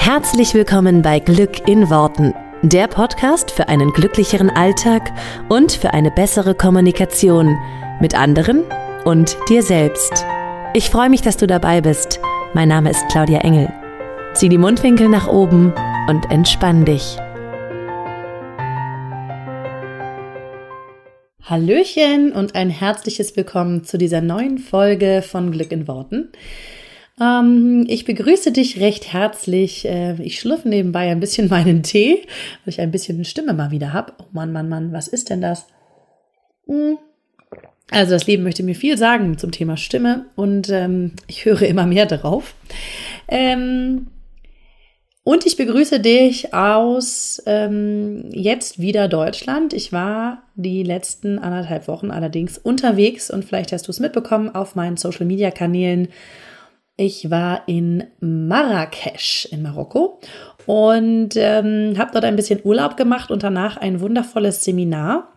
Herzlich willkommen bei Glück in Worten, der Podcast für einen glücklicheren Alltag und für eine bessere Kommunikation mit anderen und dir selbst. Ich freue mich, dass du dabei bist. Mein Name ist Claudia Engel. Zieh die Mundwinkel nach oben und entspann dich. Hallöchen und ein herzliches Willkommen zu dieser neuen Folge von Glück in Worten. Ähm, ich begrüße dich recht herzlich. Äh, ich schlürfe nebenbei ein bisschen meinen Tee, weil ich ein bisschen Stimme mal wieder habe. Oh Mann, Mann, Mann, was ist denn das? Hm. Also das Leben möchte mir viel sagen zum Thema Stimme und ähm, ich höre immer mehr darauf. Ähm, und ich begrüße dich aus ähm, jetzt wieder Deutschland. Ich war die letzten anderthalb Wochen allerdings unterwegs und vielleicht hast du es mitbekommen auf meinen Social-Media-Kanälen ich war in Marrakesch in Marokko und ähm, habe dort ein bisschen Urlaub gemacht und danach ein wundervolles Seminar.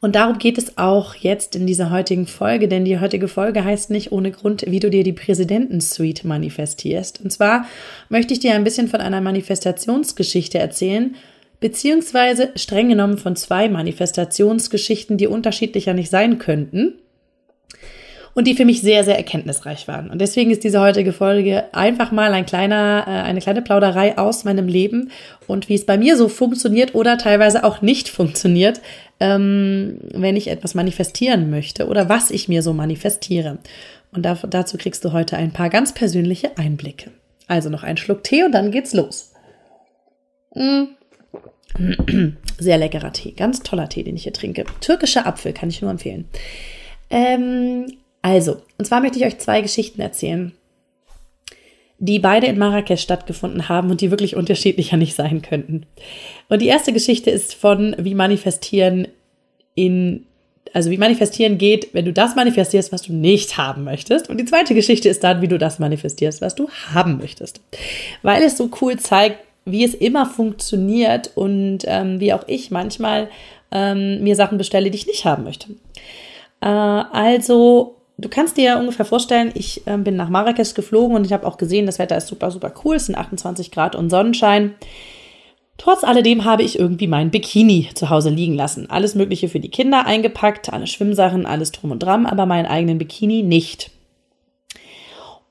Und darum geht es auch jetzt in dieser heutigen Folge, denn die heutige Folge heißt nicht ohne Grund, wie du dir die Präsidentensuite manifestierst. Und zwar möchte ich dir ein bisschen von einer Manifestationsgeschichte erzählen, beziehungsweise streng genommen von zwei Manifestationsgeschichten, die unterschiedlicher nicht sein könnten und die für mich sehr, sehr erkenntnisreich waren. Und deswegen ist diese heutige Folge einfach mal ein kleiner, äh, eine kleine Plauderei aus meinem Leben und wie es bei mir so funktioniert oder teilweise auch nicht funktioniert, ähm, wenn ich etwas manifestieren möchte oder was ich mir so manifestiere. Und da, dazu kriegst du heute ein paar ganz persönliche Einblicke. Also noch ein Schluck Tee und dann geht's los. Mm. Sehr leckerer Tee, ganz toller Tee, den ich hier trinke. Türkischer Apfel kann ich nur empfehlen. Ähm, also, und zwar möchte ich euch zwei Geschichten erzählen, die beide in Marrakesch stattgefunden haben und die wirklich unterschiedlicher nicht sein könnten. Und die erste Geschichte ist von wie manifestieren in also wie manifestieren geht, wenn du das manifestierst, was du nicht haben möchtest. Und die zweite Geschichte ist dann, wie du das manifestierst, was du haben möchtest. Weil es so cool zeigt, wie es immer funktioniert und ähm, wie auch ich manchmal ähm, mir Sachen bestelle, die ich nicht haben möchte. Äh, also du kannst dir ja ungefähr vorstellen, ich äh, bin nach Marrakesch geflogen und ich habe auch gesehen, das Wetter ist super, super cool. Es sind 28 Grad und Sonnenschein. Trotz alledem habe ich irgendwie mein Bikini zu Hause liegen lassen. Alles Mögliche für die Kinder eingepackt, alle Schwimmsachen, alles drum und dran, aber meinen eigenen Bikini nicht.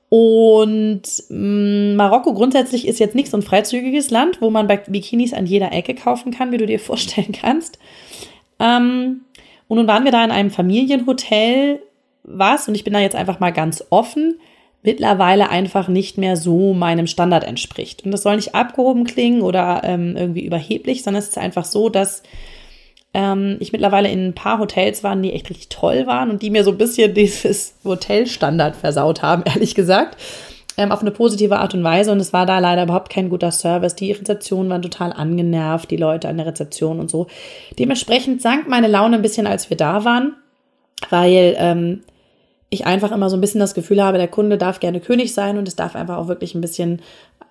Und mh, mm, Marokko grundsätzlich ist jetzt nicht so ein freizügiges Land, wo man Bikinis an jeder Ecke kaufen kann, wie du dir vorstellen kannst. Ähm, und nun waren wir da in einem Familienhotel was, und ich bin da jetzt einfach mal ganz offen, mittlerweile einfach nicht mehr so meinem Standard entspricht. Und das soll nicht abgehoben klingen oder ähm, irgendwie überheblich, sondern es ist einfach so, dass ähm, ich mittlerweile in ein paar Hotels war, die echt richtig toll waren und die mir so ein bisschen dieses Hotelstandard versaut haben, ehrlich gesagt. Ähm, auf eine positive Art und Weise und es war da leider überhaupt kein guter Service. Die Rezeptionen waren total angenervt, die Leute an der Rezeption und so. Dementsprechend sank meine Laune ein bisschen, als wir da waren, weil ähm, ich einfach immer so ein bisschen das Gefühl habe, der Kunde darf gerne König sein und es darf einfach auch wirklich ein bisschen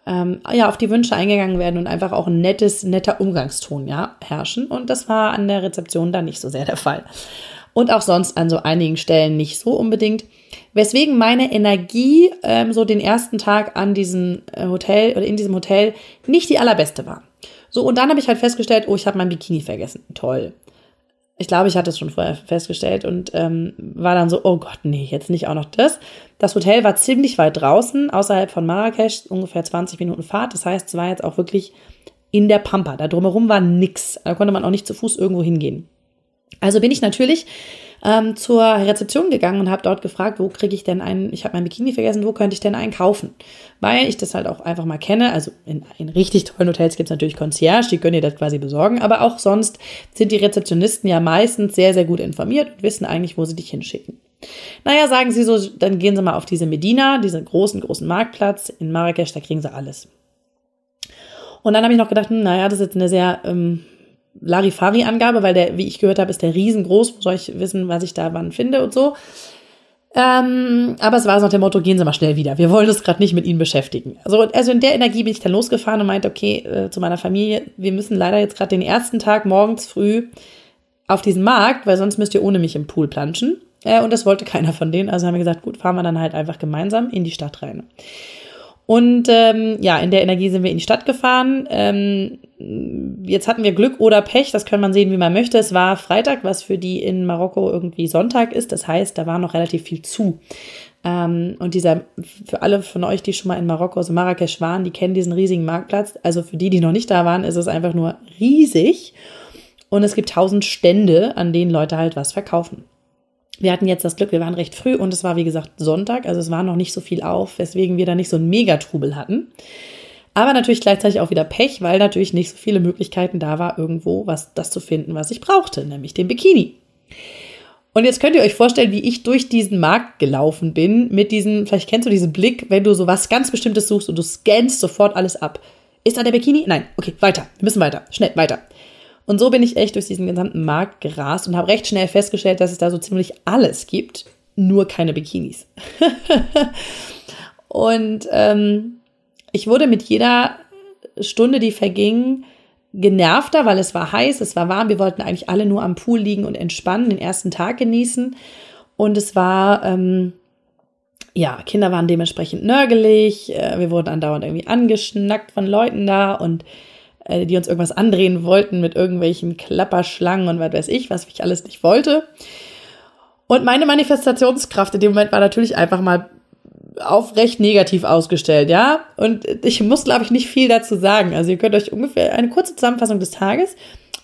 ähm, ja, auf die Wünsche eingegangen werden und einfach auch ein nettes, netter Umgangston ja, herrschen. Und das war an der Rezeption dann nicht so sehr der Fall. Und auch sonst an so einigen Stellen nicht so unbedingt. Weswegen meine Energie ähm, so den ersten Tag an diesem äh, Hotel oder in diesem Hotel nicht die allerbeste war. So, und dann habe ich halt festgestellt, oh, ich habe mein Bikini vergessen. Toll ich glaube, ich hatte es schon vorher festgestellt und ähm, war dann so, oh Gott, nee, jetzt nicht auch noch das. Das Hotel war ziemlich weit draußen, außerhalb von Marrakesch, ungefähr 20 Minuten Fahrt. Das heißt, es war jetzt auch wirklich in der Pampa. Da drumherum war nix. Da konnte man auch nicht zu Fuß irgendwo hingehen. Also bin ich natürlich ähm, zur Rezeption gegangen und habe dort gefragt, wo kriege ich denn einen, ich habe mein Bikini vergessen, wo könnte ich denn einen kaufen? Weil ich das halt auch einfach mal kenne. Also in, in richtig tollen Hotels gibt es natürlich Concierge, die können dir das quasi besorgen, aber auch sonst sind die Rezeptionisten ja meistens sehr, sehr gut informiert und wissen eigentlich, wo sie dich hinschicken. Naja, sagen sie so, dann gehen sie mal auf diese Medina, diesen großen, großen Marktplatz in Marrakesch, da kriegen sie alles. Und dann habe ich noch gedacht, hm, naja, das ist jetzt eine sehr ähm, Larifari-Angabe, weil der, wie ich gehört habe, ist der riesengroß. Soll ich wissen, was ich da wann finde und so. Ähm, aber es war so nach dem Motto, gehen Sie mal schnell wieder. Wir wollen uns gerade nicht mit Ihnen beschäftigen. Also, also in der Energie bin ich dann losgefahren und meinte, okay, äh, zu meiner Familie, wir müssen leider jetzt gerade den ersten Tag morgens früh auf diesen Markt, weil sonst müsst ihr ohne mich im Pool planschen. Äh, und das wollte keiner von denen. Also haben wir gesagt, gut, fahren wir dann halt einfach gemeinsam in die Stadt rein. Und ähm, ja, in der Energie sind wir in die Stadt gefahren. Ähm, jetzt hatten wir Glück oder Pech, das kann man sehen, wie man möchte. Es war Freitag, was für die in Marokko irgendwie Sonntag ist. Das heißt, da war noch relativ viel zu. Ähm, und dieser, für alle von euch, die schon mal in Marokko, also Marrakesch waren, die kennen diesen riesigen Marktplatz. Also für die, die noch nicht da waren, ist es einfach nur riesig. Und es gibt tausend Stände, an denen Leute halt was verkaufen. Wir hatten jetzt das Glück, wir waren recht früh und es war wie gesagt Sonntag, also es war noch nicht so viel auf, weswegen wir da nicht so einen Megatrubel hatten. Aber natürlich gleichzeitig auch wieder Pech, weil natürlich nicht so viele Möglichkeiten da war, irgendwo was das zu finden, was ich brauchte, nämlich den Bikini. Und jetzt könnt ihr euch vorstellen, wie ich durch diesen Markt gelaufen bin, mit diesem, vielleicht kennst du diesen Blick, wenn du so was ganz Bestimmtes suchst und du scannst sofort alles ab. Ist da der Bikini? Nein. Okay, weiter. Wir müssen weiter. Schnell, weiter. Und so bin ich echt durch diesen gesamten Markt gerast und habe recht schnell festgestellt, dass es da so ziemlich alles gibt, nur keine Bikinis. und ähm, ich wurde mit jeder Stunde, die verging, genervter, weil es war heiß, es war warm. Wir wollten eigentlich alle nur am Pool liegen und entspannen, den ersten Tag genießen. Und es war, ähm, ja, Kinder waren dementsprechend nörgelig. Äh, wir wurden andauernd irgendwie angeschnackt von Leuten da und äh, die uns irgendwas andrehen wollten mit irgendwelchen Klapperschlangen und was weiß ich, was ich alles nicht wollte. Und meine Manifestationskraft in dem Moment war natürlich einfach mal auf recht negativ ausgestellt, ja. Und ich muss, glaube ich, nicht viel dazu sagen. Also ihr könnt euch ungefähr eine kurze Zusammenfassung des Tages.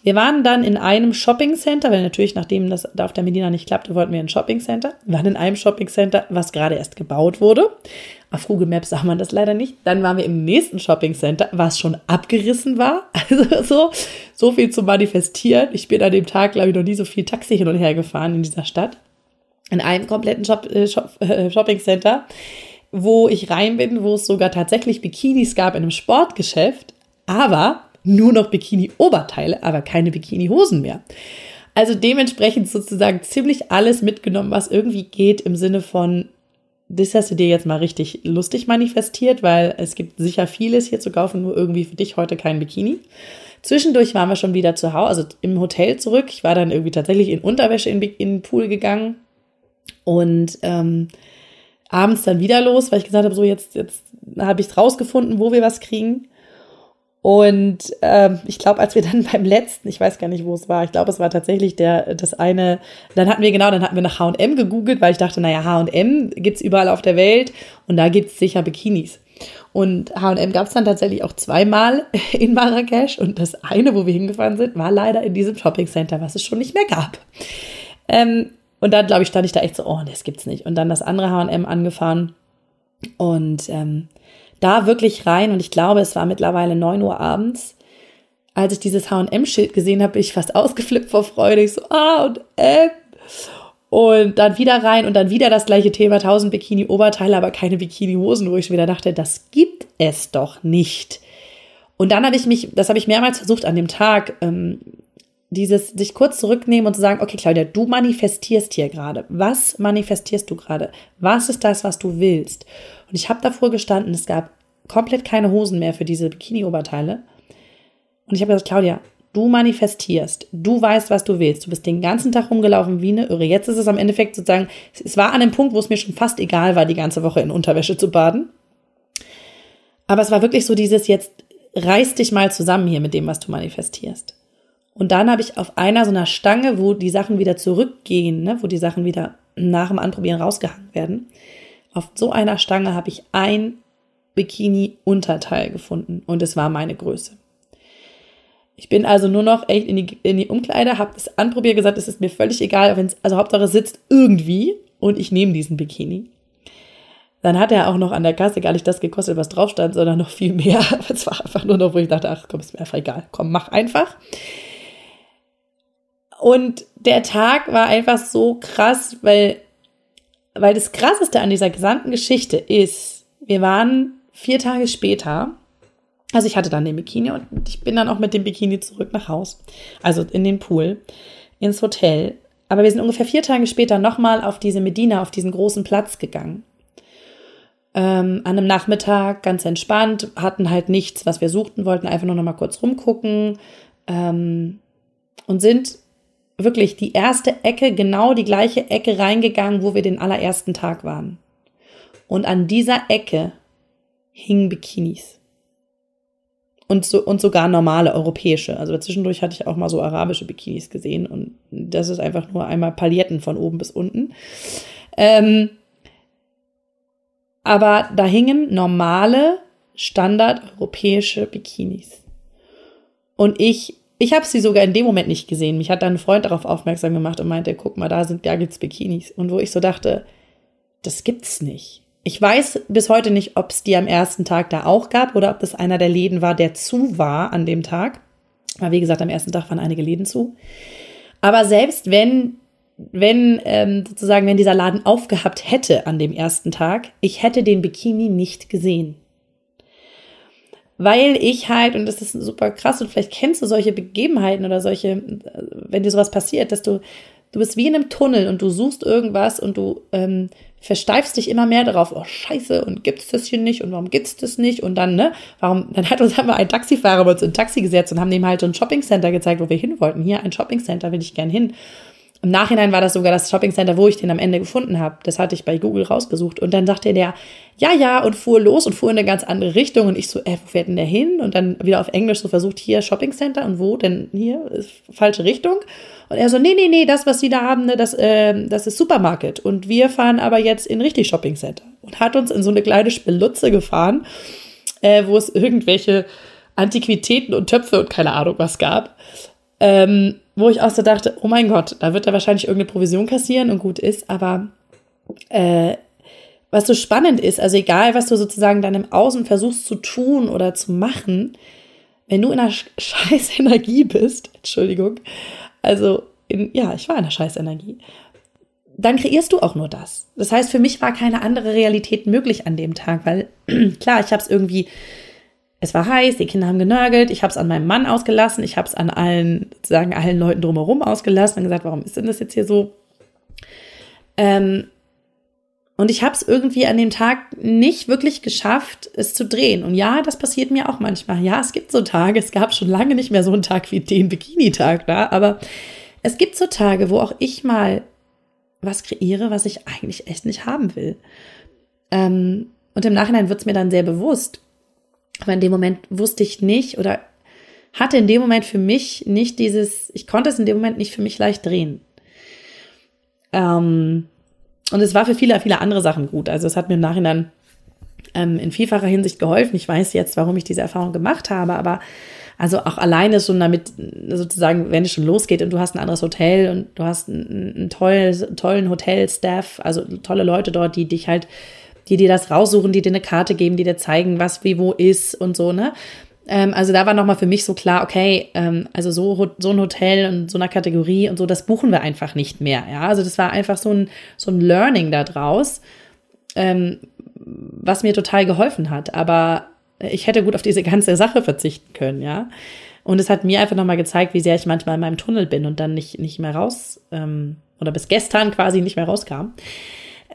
Wir waren dann in einem Shopping Center, weil natürlich, nachdem das da auf der Medina nicht klappte, wollten wir ein Shopping Center. Wir waren in einem Shopping Center, was gerade erst gebaut wurde. Auf Google Maps sah man das leider nicht. Dann waren wir im nächsten Shopping Center, was schon abgerissen war. Also so, so viel zu manifestieren. Ich bin an dem Tag, glaube ich, noch nie so viel Taxi hin und her gefahren in dieser Stadt. In einem kompletten Shop, äh, Shop, äh, Shopping Center, wo ich rein bin, wo es sogar tatsächlich Bikinis gab in einem Sportgeschäft, aber nur noch Bikini-Oberteile, aber keine Bikini-Hosen mehr. Also dementsprechend sozusagen ziemlich alles mitgenommen, was irgendwie geht im Sinne von, das hast du dir jetzt mal richtig lustig manifestiert, weil es gibt sicher vieles hier zu kaufen, nur irgendwie für dich heute kein Bikini. Zwischendurch waren wir schon wieder zu Hause, also im Hotel zurück. Ich war dann irgendwie tatsächlich in Unterwäsche in, in den Pool gegangen und ähm, abends dann wieder los, weil ich gesagt habe, so jetzt, jetzt habe ich rausgefunden, wo wir was kriegen. Und ähm, ich glaube, als wir dann beim letzten, ich weiß gar nicht, wo es war, ich glaube, es war tatsächlich der, das eine, dann hatten wir genau, dann hatten wir nach HM gegoogelt, weil ich dachte, naja, HM gibt es überall auf der Welt und da gibt es sicher Bikinis. Und HM gab es dann tatsächlich auch zweimal in Marrakesch und das eine, wo wir hingefahren sind, war leider in diesem Shopping Center, was es schon nicht mehr gab. Ähm, und dann, glaube ich, stand ich da echt so, oh, das gibt's nicht. Und dann das andere HM angefahren und ähm, da wirklich rein und ich glaube, es war mittlerweile 9 Uhr abends. Als ich dieses H&M-Schild gesehen habe, bin ich fast ausgeflippt vor Freude. Ich so, ah, und M. Und dann wieder rein und dann wieder das gleiche Thema, 1000 Bikini-Oberteile, aber keine Bikini-Hosen, wo ich wieder dachte, das gibt es doch nicht. Und dann habe ich mich, das habe ich mehrmals versucht an dem Tag, ähm, dieses sich kurz zurücknehmen und zu sagen, okay, Claudia, du manifestierst hier gerade. Was manifestierst du gerade? Was ist das, was du willst? Und ich habe davor gestanden, es gab komplett keine Hosen mehr für diese Bikini-Oberteile. Und ich habe gesagt, Claudia, du manifestierst, du weißt, was du willst. Du bist den ganzen Tag rumgelaufen wie eine Irre. Jetzt ist es am Endeffekt sozusagen, es war an dem Punkt, wo es mir schon fast egal war, die ganze Woche in Unterwäsche zu baden. Aber es war wirklich so dieses jetzt, reiß dich mal zusammen hier mit dem, was du manifestierst. Und dann habe ich auf einer so einer Stange, wo die Sachen wieder zurückgehen, ne, wo die Sachen wieder nach dem Anprobieren rausgehangen werden, auf so einer Stange habe ich ein Bikini-Unterteil gefunden und es war meine Größe. Ich bin also nur noch echt in die, in die Umkleide, habe es anprobiert, gesagt, es ist mir völlig egal, wenn es, also Hauptsache sitzt irgendwie und ich nehme diesen Bikini. Dann hat er auch noch an der Kasse gar nicht das gekostet, was drauf stand, sondern noch viel mehr. Es war einfach nur noch, wo ich dachte, ach komm, ist mir einfach egal. Komm, mach einfach. Und der Tag war einfach so krass, weil weil das Krasseste an dieser gesamten Geschichte ist, wir waren vier Tage später, also ich hatte dann den Bikini und ich bin dann auch mit dem Bikini zurück nach Haus, also in den Pool, ins Hotel. Aber wir sind ungefähr vier Tage später nochmal auf diese Medina, auf diesen großen Platz gegangen. Ähm, an einem Nachmittag, ganz entspannt, hatten halt nichts, was wir suchten, wollten einfach nur noch mal kurz rumgucken ähm, und sind wirklich die erste Ecke, genau die gleiche Ecke reingegangen, wo wir den allerersten Tag waren. Und an dieser Ecke hingen Bikinis. Und, so, und sogar normale europäische. Also zwischendurch hatte ich auch mal so arabische Bikinis gesehen. Und das ist einfach nur einmal Paletten von oben bis unten. Ähm, aber da hingen normale, standardeuropäische Bikinis. Und ich, ich habe sie sogar in dem Moment nicht gesehen. Mich hat dann ein Freund darauf aufmerksam gemacht und meinte, guck mal, da sind, da gibt's Bikinis. Und wo ich so dachte, das gibt's nicht. Ich weiß bis heute nicht, ob es die am ersten Tag da auch gab oder ob das einer der Läden war, der zu war an dem Tag. Weil, wie gesagt, am ersten Tag waren einige Läden zu. Aber selbst wenn, wenn ähm, sozusagen, wenn dieser Laden aufgehabt hätte an dem ersten Tag, ich hätte den Bikini nicht gesehen. Weil ich halt, und das ist super krass, und vielleicht kennst du solche Begebenheiten oder solche, wenn dir sowas passiert, dass du, du bist wie in einem Tunnel und du suchst irgendwas und du ähm, versteifst dich immer mehr darauf, oh scheiße, und gibt's das hier nicht und warum gibt's das nicht? Und dann, ne, warum, dann hat uns wir einen Taxifahrer bei uns in ein Taxi gesetzt und haben dem halt so ein Shoppingcenter gezeigt, wo wir hin wollten. Hier ein Shoppingcenter will ich gern hin. Im Nachhinein war das sogar das Shoppingcenter, wo ich den am Ende gefunden habe. Das hatte ich bei Google rausgesucht. Und dann dachte der, ja, ja, und fuhr los und fuhr in eine ganz andere Richtung. Und ich so, äh, wo fährt denn der hin? Und dann wieder auf Englisch so versucht, hier Shoppingcenter und wo denn hier? Falsche Richtung. Und er so, nee, nee, nee, das, was Sie da haben, ne, das, äh, das ist Supermarket. Und wir fahren aber jetzt in richtig Shoppingcenter. Und hat uns in so eine kleine Spelutze gefahren, äh, wo es irgendwelche Antiquitäten und Töpfe und keine Ahnung was gab. Ähm, wo ich auch so dachte, oh mein Gott, da wird er wahrscheinlich irgendeine Provision kassieren und gut ist, aber äh, was so spannend ist, also egal, was du sozusagen dann im Außen versuchst zu tun oder zu machen, wenn du in einer scheiß Energie bist, Entschuldigung, also in, ja, ich war in einer scheiß Energie, dann kreierst du auch nur das. Das heißt, für mich war keine andere Realität möglich an dem Tag, weil klar, ich habe es irgendwie es war heiß, die Kinder haben genörgelt, ich habe es an meinem Mann ausgelassen, ich habe es an allen, sozusagen allen Leuten drumherum ausgelassen und gesagt, warum ist denn das jetzt hier so? Ähm, und ich habe es irgendwie an dem Tag nicht wirklich geschafft, es zu drehen. Und ja, das passiert mir auch manchmal. Ja, es gibt so Tage, es gab schon lange nicht mehr so einen Tag wie den Bikini-Tag da, aber es gibt so Tage, wo auch ich mal was kreiere, was ich eigentlich echt nicht haben will. Ähm, und im Nachhinein wird es mir dann sehr bewusst. Aber in dem Moment wusste ich nicht oder hatte in dem Moment für mich nicht dieses, ich konnte es in dem Moment nicht für mich leicht drehen. Ähm, und es war für viele, viele andere Sachen gut. Also es hat mir im Nachhinein ähm, in vielfacher Hinsicht geholfen. Ich weiß jetzt, warum ich diese Erfahrung gemacht habe, aber also auch alleine schon damit sozusagen, wenn es schon losgeht und du hast ein anderes Hotel und du hast einen, einen tollen, tollen Hotelstaff, also tolle Leute dort, die dich halt die dir das raussuchen, die dir eine Karte geben, die dir zeigen, was wie wo ist und so, ne? Ähm, also da war nochmal für mich so klar, okay, ähm, also so, so ein Hotel und so eine Kategorie und so, das buchen wir einfach nicht mehr. Ja, also das war einfach so ein, so ein Learning da draus, ähm, was mir total geholfen hat. Aber ich hätte gut auf diese ganze Sache verzichten können, ja. Und es hat mir einfach nochmal gezeigt, wie sehr ich manchmal in meinem Tunnel bin und dann nicht, nicht mehr raus, ähm, oder bis gestern quasi nicht mehr rauskam.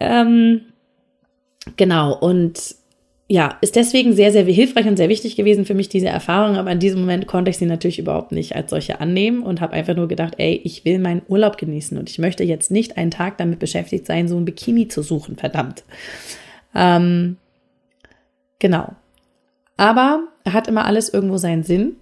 Ähm, Genau, und ja, ist deswegen sehr, sehr hilfreich und sehr wichtig gewesen für mich, diese Erfahrung. Aber in diesem Moment konnte ich sie natürlich überhaupt nicht als solche annehmen und habe einfach nur gedacht, ey, ich will meinen Urlaub genießen und ich möchte jetzt nicht einen Tag damit beschäftigt sein, so ein Bikini zu suchen, verdammt. Ähm, genau. Aber hat immer alles irgendwo seinen Sinn.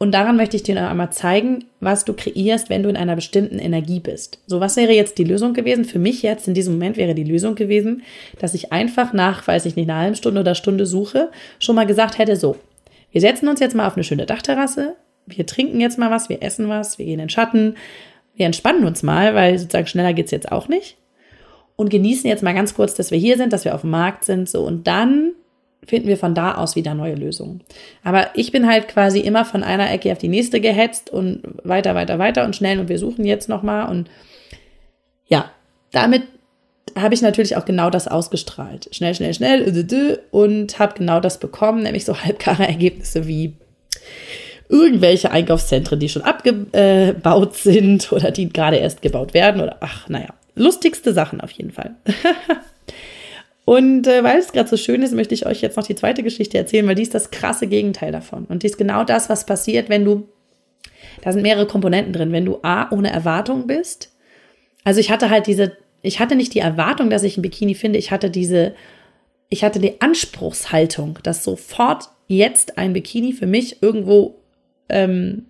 Und daran möchte ich dir noch einmal zeigen, was du kreierst, wenn du in einer bestimmten Energie bist. So, was wäre jetzt die Lösung gewesen? Für mich jetzt in diesem Moment wäre die Lösung gewesen, dass ich einfach nach, weiß ich nicht, einer halben Stunde oder Stunde Suche schon mal gesagt hätte, so, wir setzen uns jetzt mal auf eine schöne Dachterrasse, wir trinken jetzt mal was, wir essen was, wir gehen in den Schatten, wir entspannen uns mal, weil sozusagen schneller geht's jetzt auch nicht. Und genießen jetzt mal ganz kurz, dass wir hier sind, dass wir auf dem Markt sind, so. Und dann finden wir von da aus wieder neue Lösungen. Aber ich bin halt quasi immer von einer Ecke auf die nächste gehetzt und weiter, weiter, weiter und schnell und wir suchen jetzt nochmal und ja, damit habe ich natürlich auch genau das ausgestrahlt. Schnell, schnell, schnell und habe genau das bekommen, nämlich so halbgare Ergebnisse wie irgendwelche Einkaufszentren, die schon abgebaut sind oder die gerade erst gebaut werden oder ach, naja, lustigste Sachen auf jeden Fall. Und äh, weil es gerade so schön ist, möchte ich euch jetzt noch die zweite Geschichte erzählen, weil die ist das krasse Gegenteil davon. Und die ist genau das, was passiert, wenn du, da sind mehrere Komponenten drin, wenn du A, ohne Erwartung bist. Also ich hatte halt diese, ich hatte nicht die Erwartung, dass ich ein Bikini finde, ich hatte diese ich hatte die Anspruchshaltung, dass sofort jetzt ein Bikini für mich irgendwo ähm,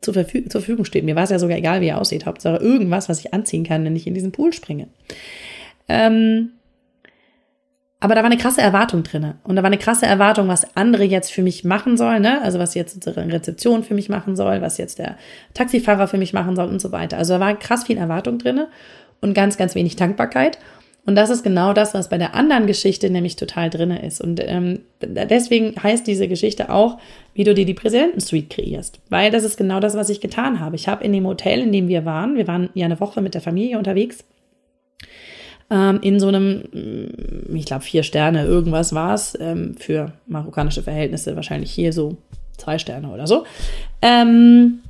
zur, Verfü zur Verfügung steht. Mir war es ja sogar egal, wie er aussieht. Hauptsache irgendwas, was ich anziehen kann, wenn ich in diesen Pool springe. Ähm, aber da war eine krasse Erwartung drin. Und da war eine krasse Erwartung, was andere jetzt für mich machen sollen, ne? Also was jetzt unsere Rezeption für mich machen soll, was jetzt der Taxifahrer für mich machen soll und so weiter. Also da war krass viel Erwartung drin und ganz, ganz wenig Dankbarkeit. Und das ist genau das, was bei der anderen Geschichte nämlich total drin ist. Und ähm, deswegen heißt diese Geschichte auch, wie du dir die Präsidentensuite kreierst. Weil das ist genau das, was ich getan habe. Ich habe in dem Hotel, in dem wir waren, wir waren ja eine Woche mit der Familie unterwegs, ähm, in so einem, mm, ich glaube, vier Sterne, irgendwas war es, ähm, für marokkanische Verhältnisse, wahrscheinlich hier so zwei Sterne oder so. Ähm,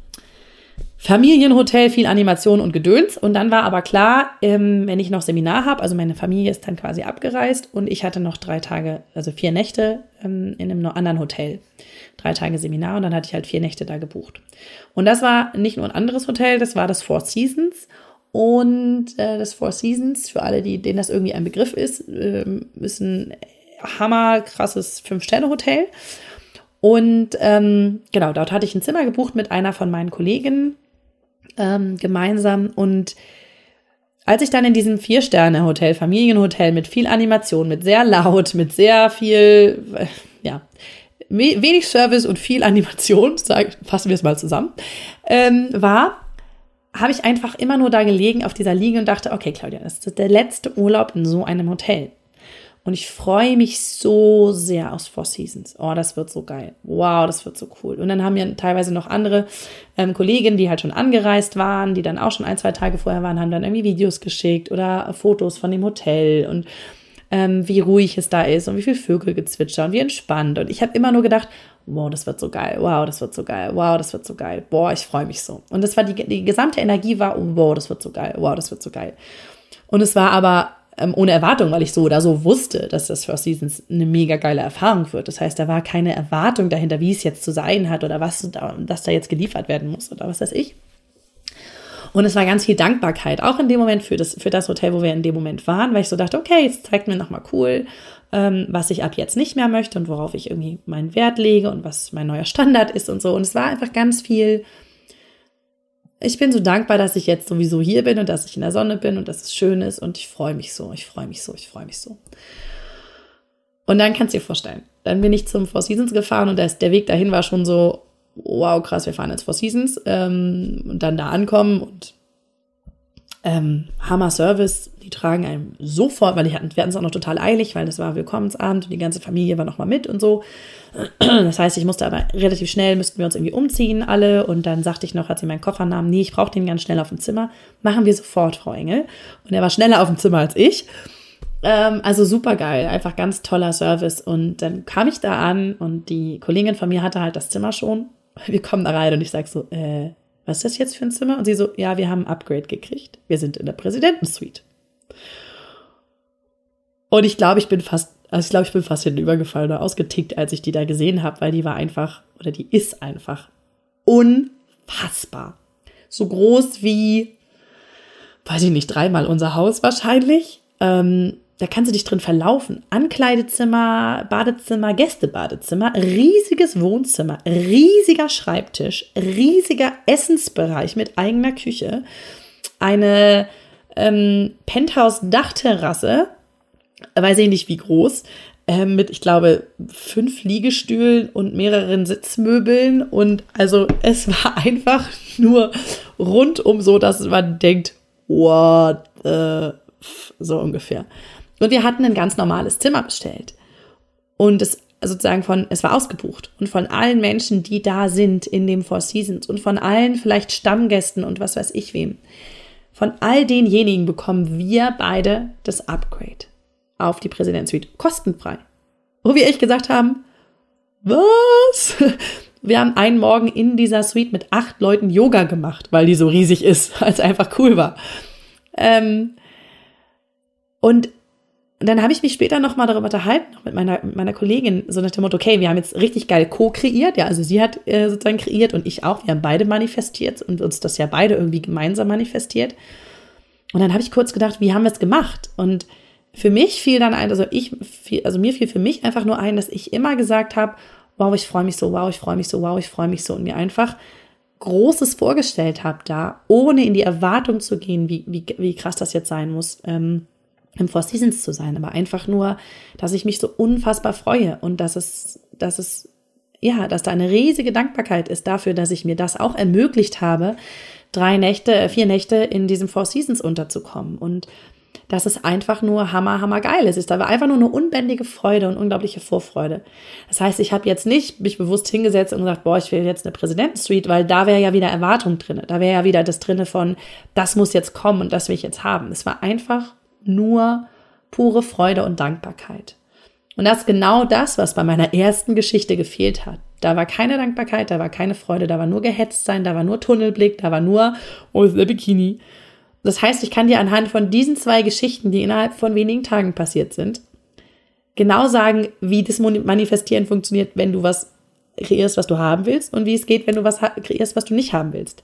Familienhotel, viel Animation und Gedöns. Und dann war aber klar, ähm, wenn ich noch Seminar habe, also meine Familie ist dann quasi abgereist und ich hatte noch drei Tage, also vier Nächte ähm, in einem anderen Hotel. Drei Tage Seminar und dann hatte ich halt vier Nächte da gebucht. Und das war nicht nur ein anderes Hotel, das war das Four Seasons. Und äh, das Four Seasons, für alle, die, denen das irgendwie ein Begriff ist, äh, ist ein hammerkrasses Fünf-Sterne-Hotel. Und ähm, genau, dort hatte ich ein Zimmer gebucht mit einer von meinen Kolleginnen ähm, gemeinsam. Und als ich dann in diesem Vier-Sterne-Hotel, Familienhotel mit viel Animation, mit sehr laut, mit sehr viel, äh, ja, wenig Service und viel Animation, sag, fassen wir es mal zusammen, ähm, war, habe ich einfach immer nur da gelegen auf dieser Liege und dachte, okay, Claudia, das ist der letzte Urlaub in so einem Hotel. Und ich freue mich so sehr aus Four Seasons. Oh, das wird so geil. Wow, das wird so cool. Und dann haben wir teilweise noch andere ähm, Kolleginnen, die halt schon angereist waren, die dann auch schon ein, zwei Tage vorher waren, haben dann irgendwie Videos geschickt oder Fotos von dem Hotel und ähm, wie ruhig es da ist und wie viel Vögel gezwitschern und wie entspannt. Und ich habe immer nur gedacht, wow, das wird so geil, wow, das wird so geil, wow, das wird so geil, boah, ich freue mich so. Und das war die, die gesamte Energie war, wow, das wird so geil, wow, das wird so geil. Und es war aber ähm, ohne Erwartung, weil ich so oder so wusste, dass das First Seasons eine mega geile Erfahrung wird. Das heißt, da war keine Erwartung dahinter, wie es jetzt zu sein hat oder was da, dass da jetzt geliefert werden muss oder was weiß ich. Und es war ganz viel Dankbarkeit, auch in dem Moment für das, für das Hotel, wo wir in dem Moment waren, weil ich so dachte, okay, jetzt zeigt mir nochmal cool, ähm, was ich ab jetzt nicht mehr möchte und worauf ich irgendwie meinen Wert lege und was mein neuer Standard ist und so. Und es war einfach ganz viel ich bin so dankbar, dass ich jetzt sowieso hier bin und dass ich in der Sonne bin und dass es schön ist und ich freue mich so, ich freue mich so, ich freue mich so. Und dann kannst du dir vorstellen, dann bin ich zum Four Seasons gefahren und der Weg dahin war schon so, wow, krass, wir fahren jetzt Four Seasons ähm, und dann da ankommen und ähm, Hammer Service, die tragen einem sofort, weil die hatten, wir hatten es auch noch total eilig, weil das war Willkommensabend und die ganze Familie war noch mal mit und so. Das heißt, ich musste aber relativ schnell, müssten wir uns irgendwie umziehen alle und dann sagte ich noch, als sie meinen Koffer nahm, nee, ich brauche den ganz schnell auf dem Zimmer. Machen wir sofort, Frau Engel. Und er war schneller auf dem Zimmer als ich. Ähm, also super geil, einfach ganz toller Service. Und dann kam ich da an und die Kollegin von mir hatte halt das Zimmer schon. Wir kommen da rein und ich sage so, äh, was ist das jetzt für ein Zimmer? Und sie so, ja, wir haben ein Upgrade gekriegt. Wir sind in der Präsidentensuite. Und ich glaube, ich bin fast, also ich glaube, ich bin fast hinübergefallen oder ausgetickt, als ich die da gesehen habe, weil die war einfach, oder die ist einfach unfassbar. So groß wie, weiß ich nicht, dreimal unser Haus wahrscheinlich. Ähm, da kannst du dich drin verlaufen. Ankleidezimmer, Badezimmer, Gästebadezimmer, riesiges Wohnzimmer, riesiger Schreibtisch, riesiger Essensbereich mit eigener Küche, eine ähm, Penthouse-Dachterrasse, weiß ich nicht wie groß, äh, mit, ich glaube, fünf Liegestühlen und mehreren Sitzmöbeln. Und also es war einfach nur rundum so, dass man denkt, what the so ungefähr. Und wir hatten ein ganz normales Zimmer bestellt. Und es sozusagen von, es war ausgebucht. Und von allen Menschen, die da sind in dem Four Seasons und von allen vielleicht Stammgästen und was weiß ich wem, von all denjenigen bekommen wir beide das Upgrade auf die Präsidentensuite kostenfrei. Wo wir echt gesagt haben, was? Wir haben einen Morgen in dieser Suite mit acht Leuten Yoga gemacht, weil die so riesig ist, weil es einfach cool war. Ähm, und und dann habe ich mich später nochmal darüber unterhalten, noch mit meiner, meiner Kollegin, so nach dem Motto, okay, wir haben jetzt richtig geil co-kreiert, ja, also sie hat äh, sozusagen kreiert und ich auch, wir haben beide manifestiert und uns das ja beide irgendwie gemeinsam manifestiert. Und dann habe ich kurz gedacht, wie haben wir es gemacht? Und für mich fiel dann ein, also ich, also mir fiel für mich einfach nur ein, dass ich immer gesagt habe, wow, ich freue mich so, wow, ich freue mich so, wow, ich freue mich so und mir einfach Großes vorgestellt habe da, ohne in die Erwartung zu gehen, wie, wie, wie krass das jetzt sein muss, ähm, im Four Seasons zu sein, aber einfach nur, dass ich mich so unfassbar freue und dass es, dass es, ja, dass da eine riesige Dankbarkeit ist dafür, dass ich mir das auch ermöglicht habe, drei Nächte, äh, vier Nächte in diesem Four Seasons unterzukommen und dass es einfach nur hammer, hammer geil ist. Es ist aber einfach nur eine unbändige Freude und unglaubliche Vorfreude. Das heißt, ich habe jetzt nicht mich bewusst hingesetzt und gesagt, boah, ich will jetzt eine Präsidentensuite, weil da wäre ja wieder Erwartung drin. Da wäre ja wieder das drinne von, das muss jetzt kommen und das will ich jetzt haben. Es war einfach nur pure Freude und Dankbarkeit. Und das ist genau das, was bei meiner ersten Geschichte gefehlt hat. Da war keine Dankbarkeit, da war keine Freude, da war nur gehetzt sein, da war nur Tunnelblick, da war nur, oh, ist der Bikini. Das heißt, ich kann dir anhand von diesen zwei Geschichten, die innerhalb von wenigen Tagen passiert sind, genau sagen, wie das Manifestieren funktioniert, wenn du was kreierst, was du haben willst und wie es geht, wenn du was kreierst, was du nicht haben willst.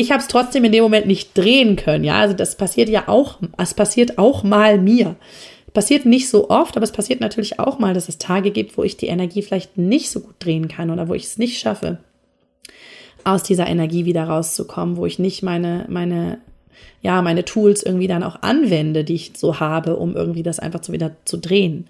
Ich habe es trotzdem in dem Moment nicht drehen können, ja, also das passiert ja auch, es passiert auch mal mir. Passiert nicht so oft, aber es passiert natürlich auch mal, dass es Tage gibt, wo ich die Energie vielleicht nicht so gut drehen kann oder wo ich es nicht schaffe aus dieser Energie wieder rauszukommen, wo ich nicht meine, meine, ja, meine Tools irgendwie dann auch anwende, die ich so habe, um irgendwie das einfach so wieder zu drehen.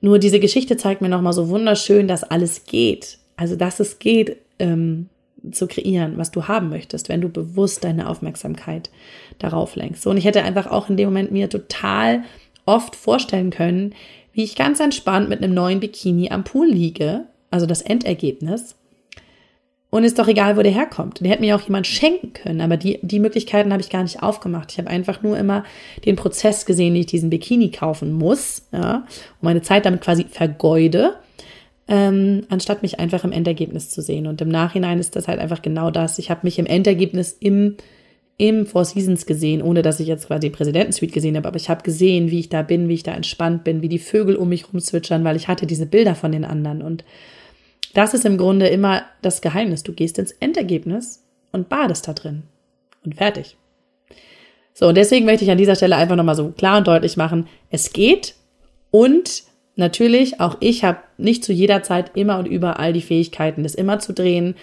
Nur diese Geschichte zeigt mir nochmal so wunderschön, dass alles geht. Also, dass es geht, ähm, zu kreieren, was du haben möchtest, wenn du bewusst deine Aufmerksamkeit darauf lenkst. und ich hätte einfach auch in dem Moment mir total oft vorstellen können, wie ich ganz entspannt mit einem neuen Bikini am Pool liege, also das Endergebnis, und ist doch egal, wo der herkommt. Den hätte mir auch jemand schenken können, aber die, die Möglichkeiten habe ich gar nicht aufgemacht. Ich habe einfach nur immer den Prozess gesehen, wie ich diesen Bikini kaufen muss, ja, und meine Zeit damit quasi vergeude, ähm, anstatt mich einfach im Endergebnis zu sehen. Und im Nachhinein ist das halt einfach genau das. Ich habe mich im Endergebnis im im Four Seasons gesehen, ohne dass ich jetzt quasi die Präsidentensuite gesehen habe, aber ich habe gesehen, wie ich da bin, wie ich da entspannt bin, wie die Vögel um mich rumzwitschern, weil ich hatte diese Bilder von den anderen und das ist im Grunde immer das Geheimnis. Du gehst ins Endergebnis und badest da drin. Und fertig. So, und deswegen möchte ich an dieser Stelle einfach nochmal so klar und deutlich machen, es geht und natürlich, auch ich habe nicht zu jeder Zeit immer und überall die Fähigkeiten, das immer zu drehen.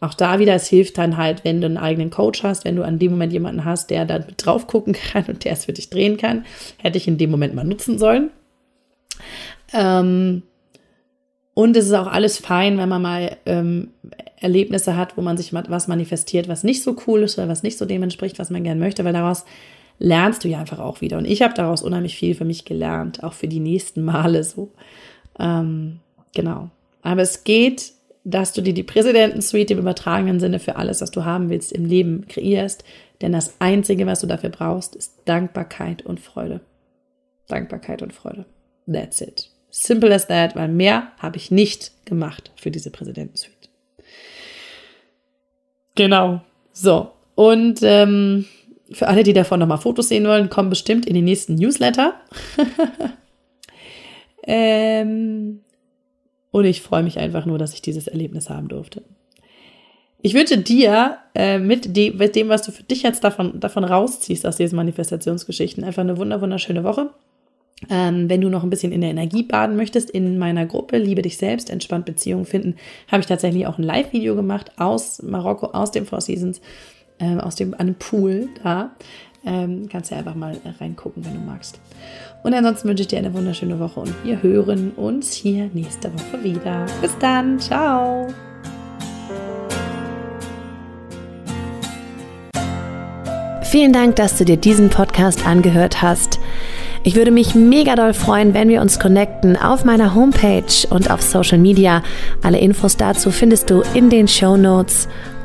Auch da wieder, es hilft dann halt, wenn du einen eigenen Coach hast, wenn du an dem Moment jemanden hast, der da drauf gucken kann und der es für dich drehen kann, hätte ich in dem Moment mal nutzen sollen. Ähm, und es ist auch alles fein, wenn man mal ähm, Erlebnisse hat, wo man sich was manifestiert, was nicht so cool ist oder was nicht so dem entspricht, was man gerne möchte, weil daraus lernst du ja einfach auch wieder. Und ich habe daraus unheimlich viel für mich gelernt, auch für die nächsten Male so. Ähm, genau. Aber es geht, dass du dir die Präsidentensuite im übertragenen Sinne für alles, was du haben willst, im Leben kreierst. Denn das Einzige, was du dafür brauchst, ist Dankbarkeit und Freude. Dankbarkeit und Freude. That's it. Simple as that, weil mehr habe ich nicht gemacht für diese Präsidentensuite. Genau. So. Und ähm, für alle, die davon nochmal Fotos sehen wollen, kommen bestimmt in den nächsten Newsletter. ähm, und ich freue mich einfach nur, dass ich dieses Erlebnis haben durfte. Ich wünsche dir äh, mit, de mit, dem, was du für dich jetzt davon, davon rausziehst aus diesen Manifestationsgeschichten, einfach eine wunder wunderschöne Woche. Ähm, wenn du noch ein bisschen in der Energie baden möchtest, in meiner Gruppe Liebe dich selbst, entspannt Beziehungen finden, habe ich tatsächlich auch ein Live-Video gemacht aus Marokko, aus dem Four Seasons, ähm, aus dem einem Pool da. Ähm, kannst du einfach mal reingucken, wenn du magst. Und ansonsten wünsche ich dir eine wunderschöne Woche und wir hören uns hier nächste Woche wieder. Bis dann, ciao! Vielen Dank, dass du dir diesen Podcast angehört hast. Ich würde mich mega doll freuen, wenn wir uns connecten auf meiner Homepage und auf Social Media. Alle Infos dazu findest du in den Show Notes.